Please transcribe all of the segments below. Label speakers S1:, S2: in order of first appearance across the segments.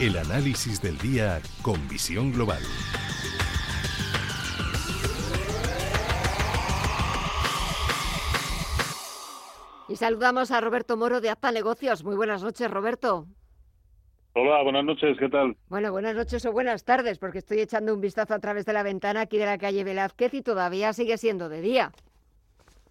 S1: El análisis del día con visión global.
S2: Y saludamos a Roberto Moro de Acta Negocios. Muy buenas noches, Roberto.
S3: Hola, buenas noches, ¿qué tal?
S2: Bueno, buenas noches o buenas tardes, porque estoy echando un vistazo a través de la ventana aquí de la calle Velázquez y todavía sigue siendo de día.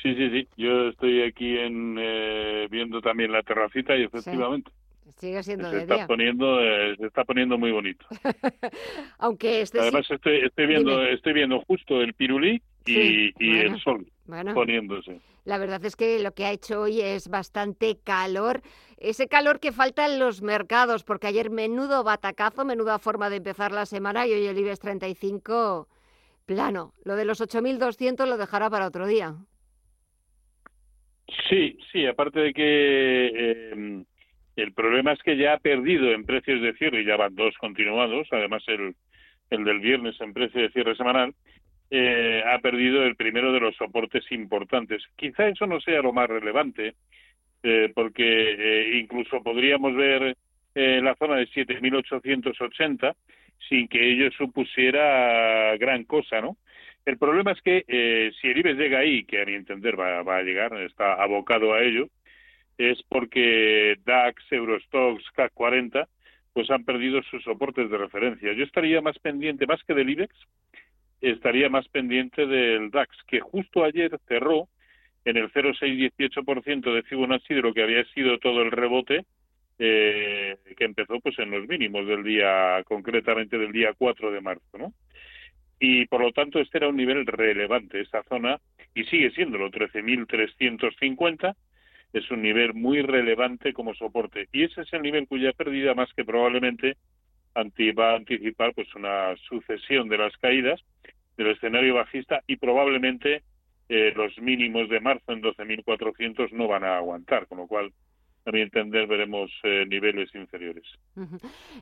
S3: Sí, sí, sí. Yo estoy aquí en, eh, viendo también la terracita y efectivamente.
S2: Sigue siendo
S3: se
S2: de
S3: está
S2: día.
S3: poniendo, eh, se está poniendo muy bonito.
S2: Aunque este sí-
S3: Además estoy, estoy viendo,
S2: Dime.
S3: estoy viendo justo el pirulí y,
S2: Sí,
S3: y
S2: bueno.
S3: el sol
S2: Bueno,
S3: poniéndose.
S2: la verdad es que lo que ha hecho hoy es bastante calor. Ese calor que falta en los mercados, porque ayer menudo batacazo, menuda forma de empezar la semana y hoy el IBEX 35 plano. Lo de los 8.200 lo dejará para otro día.
S3: Sí, sí, aparte de que eh, el problema es que ya ha perdido en precios de cierre, ya van dos continuados, además el, el del viernes en precio de cierre semanal, eh, ha perdido el primero de los soportes importantes. Quizá eso no sea lo más relevante, eh, porque eh, incluso podríamos ver eh, la zona de 7.880 sin que ello supusiera gran cosa, ¿no? El problema es que eh, si el IBEX llega ahí, que a mi entender va, va a llegar, está abocado a ello, es porque DAX, Eurostox, CAC 40, pues han perdido sus soportes de referencia. Yo estaría más pendiente, más que del IBEX, estaría más pendiente del DAX, que justo ayer cerró en el 0,618% de Fibonacci de lo que había sido todo el rebote eh, que empezó pues en los mínimos del día, concretamente del día 4 de marzo, ¿no? Y por lo tanto este era un nivel relevante, esa zona, y sigue siéndolo, 13.350, es un nivel muy relevante como soporte. Y ese es el nivel cuya pérdida más que probablemente va a anticipar pues una sucesión de las caídas del escenario bajista y probablemente eh, los mínimos de marzo en 12.400 no van a aguantar, con lo cual a mi entender veremos eh, niveles inferiores.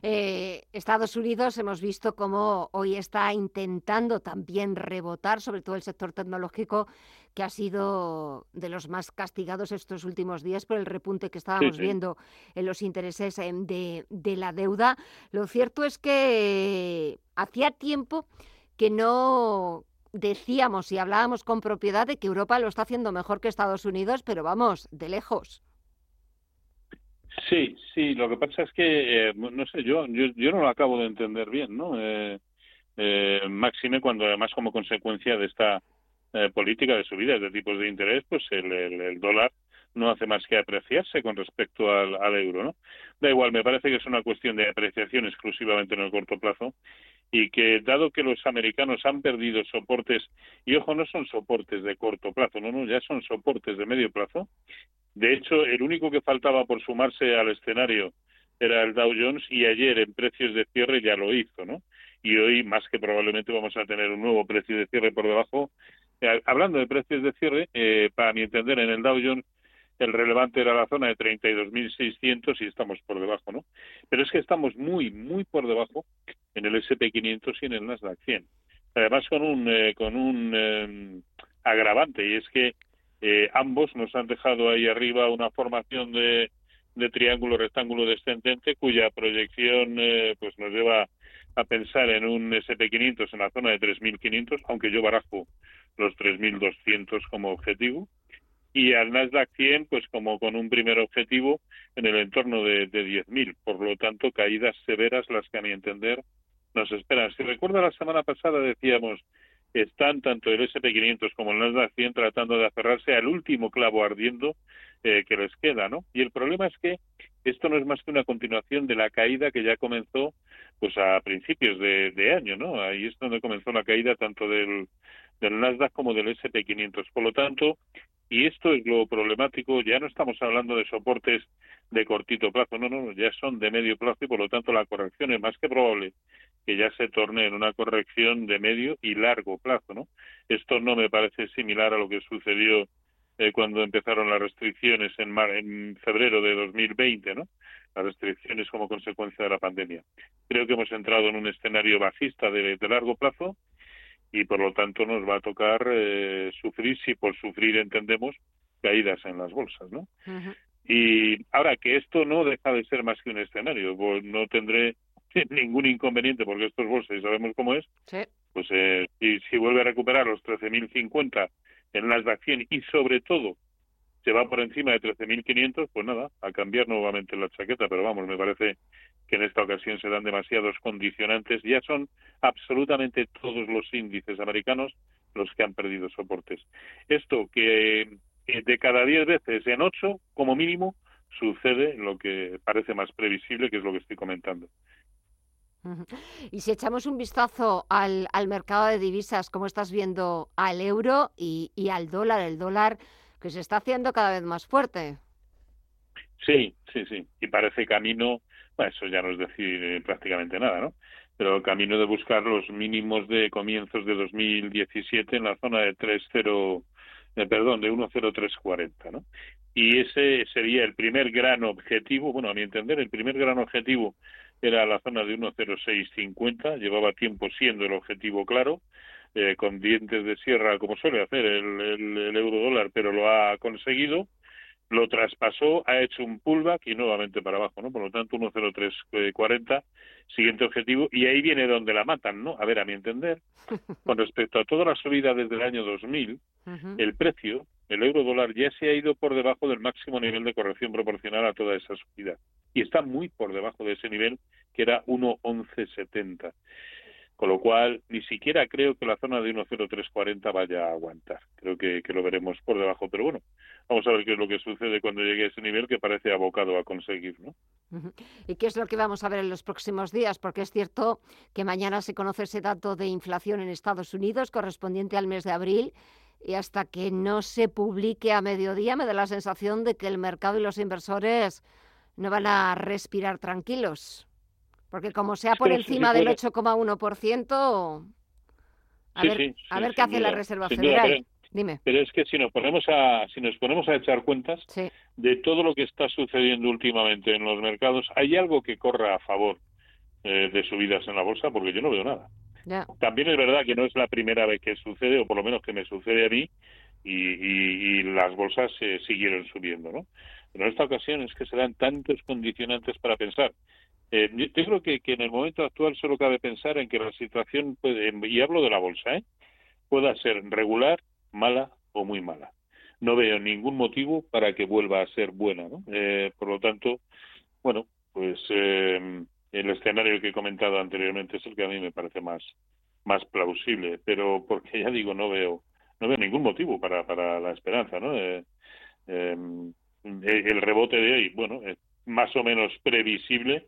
S2: Eh, Estados Unidos hemos visto cómo hoy está intentando también rebotar, sobre todo el sector tecnológico, que ha sido de los más castigados estos últimos días por el repunte que estábamos
S3: sí.
S2: viendo en los intereses em, de, de la deuda. Lo cierto es que hacía tiempo que no decíamos y hablábamos con propiedad de que Europa lo está haciendo mejor que Estados Unidos, pero vamos, de lejos.
S3: Sí, sí, lo que pasa es que, eh, no sé, yo, yo, yo no lo acabo de entender bien, ¿no? Eh, eh, máxime cuando además como consecuencia de esta eh, política de subidas de tipos de interés, pues el, dólar no hace más que apreciarse con respecto al euro, ¿no? Da igual, me parece que es una cuestión de apreciación exclusivamente en el corto plazo y que dado que los americanos han perdido soportes, y ojo, no son soportes de corto plazo, no, no, ya son soportes de medio plazo. De hecho, el único que faltaba por sumarse al escenario era el Dow Jones y ayer en precios de cierre ya lo hizo, ¿no? Y hoy más que probablemente vamos a tener un nuevo precio de cierre por debajo. Eh, hablando de precios de cierre, eh, para mi entender, en el Dow Jones el relevante era la zona de 32.600 y estamos por debajo, ¿no? Pero es que estamos muy, muy por debajo en el SP500 y en el Nasdaq 100. Además con un eh, con un eh, agravante y es que eh, ambos nos han dejado ahí arriba una formación de, de triángulo rectángulo descendente cuya proyección eh, pues nos lleva a pensar en un SP500 en la zona de 3.500, aunque yo barajo los 3.200 como objetivo y al Nasdaq 100 pues como con un primer objetivo en el entorno de, de 10.000. Por lo tanto, caídas severas las que a mi entender nos esperan. Si recuerda la semana pasada decíamos están tanto el SP500 como el Nasdaq 100 tratando de aferrarse al último clavo ardiendo eh, que les queda, ¿no? Y el problema es que esto no es más que una continuación de la caída que ya comenzó pues a principios de, de año, ¿no? Ahí es donde comenzó la caída tanto del, del Nasdaq como del SP500. Por lo tanto, Y esto es lo problemático, ya no estamos hablando de soportes de cortito plazo, no, no, ya son de medio plazo y por lo tanto la corrección es más que probable que ya se torne en una corrección de medio y largo plazo, ¿no? Esto no me parece similar a lo que sucedió eh, cuando empezaron las restricciones en, en febrero de 2020, ¿no? Las restricciones como consecuencia de la pandemia. Creo que hemos entrado en un escenario bajista de, largo plazo y por lo tanto nos va a tocar eh, sufrir, si por sufrir entendemos, caídas en las bolsas, ¿no? Y ahora que esto no deja de ser más que un escenario, pues no tendré ningún inconveniente porque estos bolsas y sabemos cómo es, pues eh, si, si vuelve a recuperar los 13.050 en las de acción y sobre todo se va por encima de 13.500, pues nada, a cambiar nuevamente la chaqueta, pero vamos, me parece que en esta ocasión se dan demasiados condicionantes, ya son absolutamente todos los índices americanos los que han perdido soportes. Esto que de cada 10 veces en 8, como mínimo, sucede lo que parece más previsible, que es lo que estoy comentando.
S2: Y si echamos un vistazo al, al mercado de divisas, ¿cómo estás viendo al euro y, y, al dólar? El dólar que se está haciendo cada vez más fuerte.
S3: Sí, sí, sí. Y parece camino, bueno, eso ya no es decir eh, prácticamente nada, ¿no? Pero camino de buscar los mínimos de comienzos de 2017 en la zona de 3.0, eh, perdón, de 1.0340, ¿no? Y ese sería el primer gran objetivo, bueno, a mi entender, el primer gran objetivo era la zona de 1.0650, llevaba tiempo siendo el objetivo claro, eh, con dientes de sierra, como suele hacer el, el, euro dólar, pero lo ha conseguido, lo traspasó, ha hecho un pullback y nuevamente para abajo, ¿no? Por lo tanto, 1.0340, siguiente objetivo, y ahí viene donde la matan, ¿no? A ver, a mi entender, con respecto a toda la subida desde el año 2000, el precio, el euro dólar, ya se ha ido por debajo del máximo nivel de corrección proporcional a toda esa subida y está muy por debajo de ese nivel que era 1.1170. Con lo cual, ni siquiera creo que la zona de 1.0340 vaya a aguantar. Creo que, lo veremos por debajo, pero bueno, vamos a ver qué es lo que sucede cuando llegue a ese nivel que parece abocado a conseguir, ¿no?
S2: ¿Y qué es lo que vamos a ver en los próximos días? Porque es cierto que mañana se conoce ese dato de inflación en Estados Unidos correspondiente al mes de abril y hasta que no se publique a mediodía me da la sensación de que el mercado y los inversores no van a respirar tranquilos. Porque como sea por encima del 8,1%, a ver, a ver qué hace la Reserva Federal. Dime.
S3: Pero es que si nos ponemos a si nos ponemos a echar cuentas de todo lo que está sucediendo últimamente en los mercados, hay algo que corra a favor eh, de subidas en la bolsa, porque yo no veo nada. También es verdad que no es la primera vez que sucede, o por lo menos que me sucede a mí, y, las bolsas se siguieron subiendo, ¿no? Pero en esta ocasión es que se dan tantos condicionantes para pensar. Eh, yo creo que, que, en el momento actual solo cabe pensar en que la situación puede, y hablo de la bolsa, ¿eh? pueda ser regular, mala o muy mala. No veo ningún motivo para que vuelva a ser buena, ¿no? Eh, por lo tanto, bueno, pues eh, el escenario que he comentado anteriormente es el que a mí me parece más más plausible, pero porque ya digo no veo no veo ningún motivo para para la esperanza, ¿no? Eh, eh, el rebote de hoy, bueno, es más o menos previsible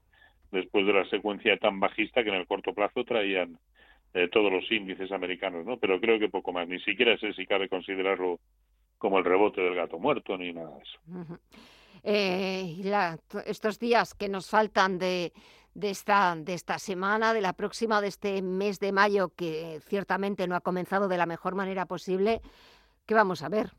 S3: después de la secuencia tan bajista que en el corto plazo traían eh, todos los índices americanos, ¿no? Pero creo que poco más, ni siquiera sé si cabe considerarlo como el rebote del gato muerto ni nada de eso.
S2: Eh, estos días que nos faltan de, de, esta, de esta semana, de la próxima, de este mes de mayo, que ciertamente no ha comenzado de la mejor manera posible, ¿qué vamos a ver?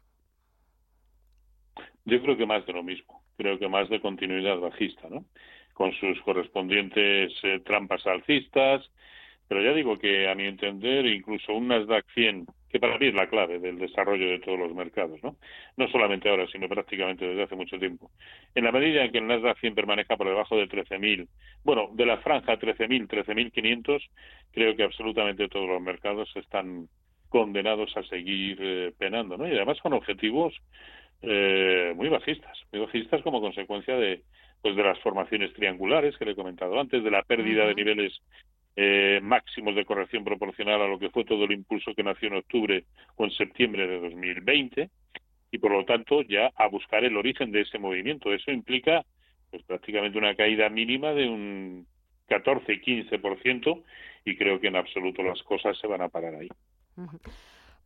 S3: Yo creo que más de lo mismo, creo que más de continuidad bajista, ¿no? Con sus correspondientes eh, trampas alcistas, pero ya digo que a mi entender incluso un Nasdaq 100, que para mí es la clave del desarrollo de todos los mercados, ¿no? No solamente ahora, sino prácticamente desde hace mucho tiempo. En la medida en que el Nasdaq 100 permanezca por debajo de 13.000, bueno, de la franja 13.000, 13.500, creo que absolutamente todos los mercados están condenados a seguir eh, penando, ¿no? Y además con objetivos eh, muy bajistas, muy bajistas como consecuencia de pues de las formaciones triangulares que le he comentado antes, de la pérdida de niveles eh, máximos de corrección proporcional a lo que fue todo el impulso que nació en octubre o en septiembre de 2020 y por lo tanto ya a buscar el origen de ese movimiento. Eso implica pues prácticamente una caída mínima de un 14-15% y creo que en absoluto las cosas se van a parar ahí.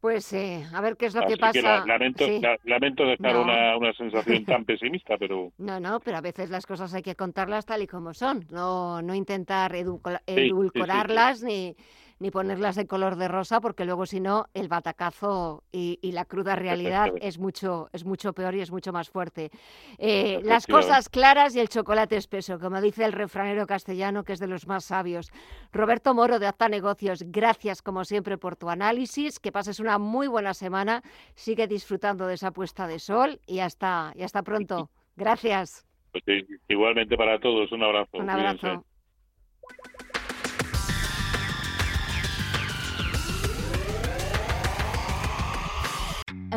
S2: Pues eh, a ver qué es lo que pasa.
S3: lamento, lamento dejar una, una, sensación tan pesimista, pero...
S2: No, no, pero a veces las cosas hay que contarlas tal y como son, no, no intentar edulcorarlas ni ni ponerlas de color de rosa, porque luego si no el batacazo y, la cruda realidad es mucho, es mucho peor y es mucho más fuerte. Eh, las cosas claras y el chocolate espeso, como dice el refranero castellano, que es de los más sabios. Roberto Moro de Acta Negocios, gracias como siempre por tu análisis, que pases una muy buena semana, sigue disfrutando de esa puesta de sol y hasta, y hasta pronto. Gracias.
S3: Pues igualmente para todos, un abrazo.
S2: Un abrazo.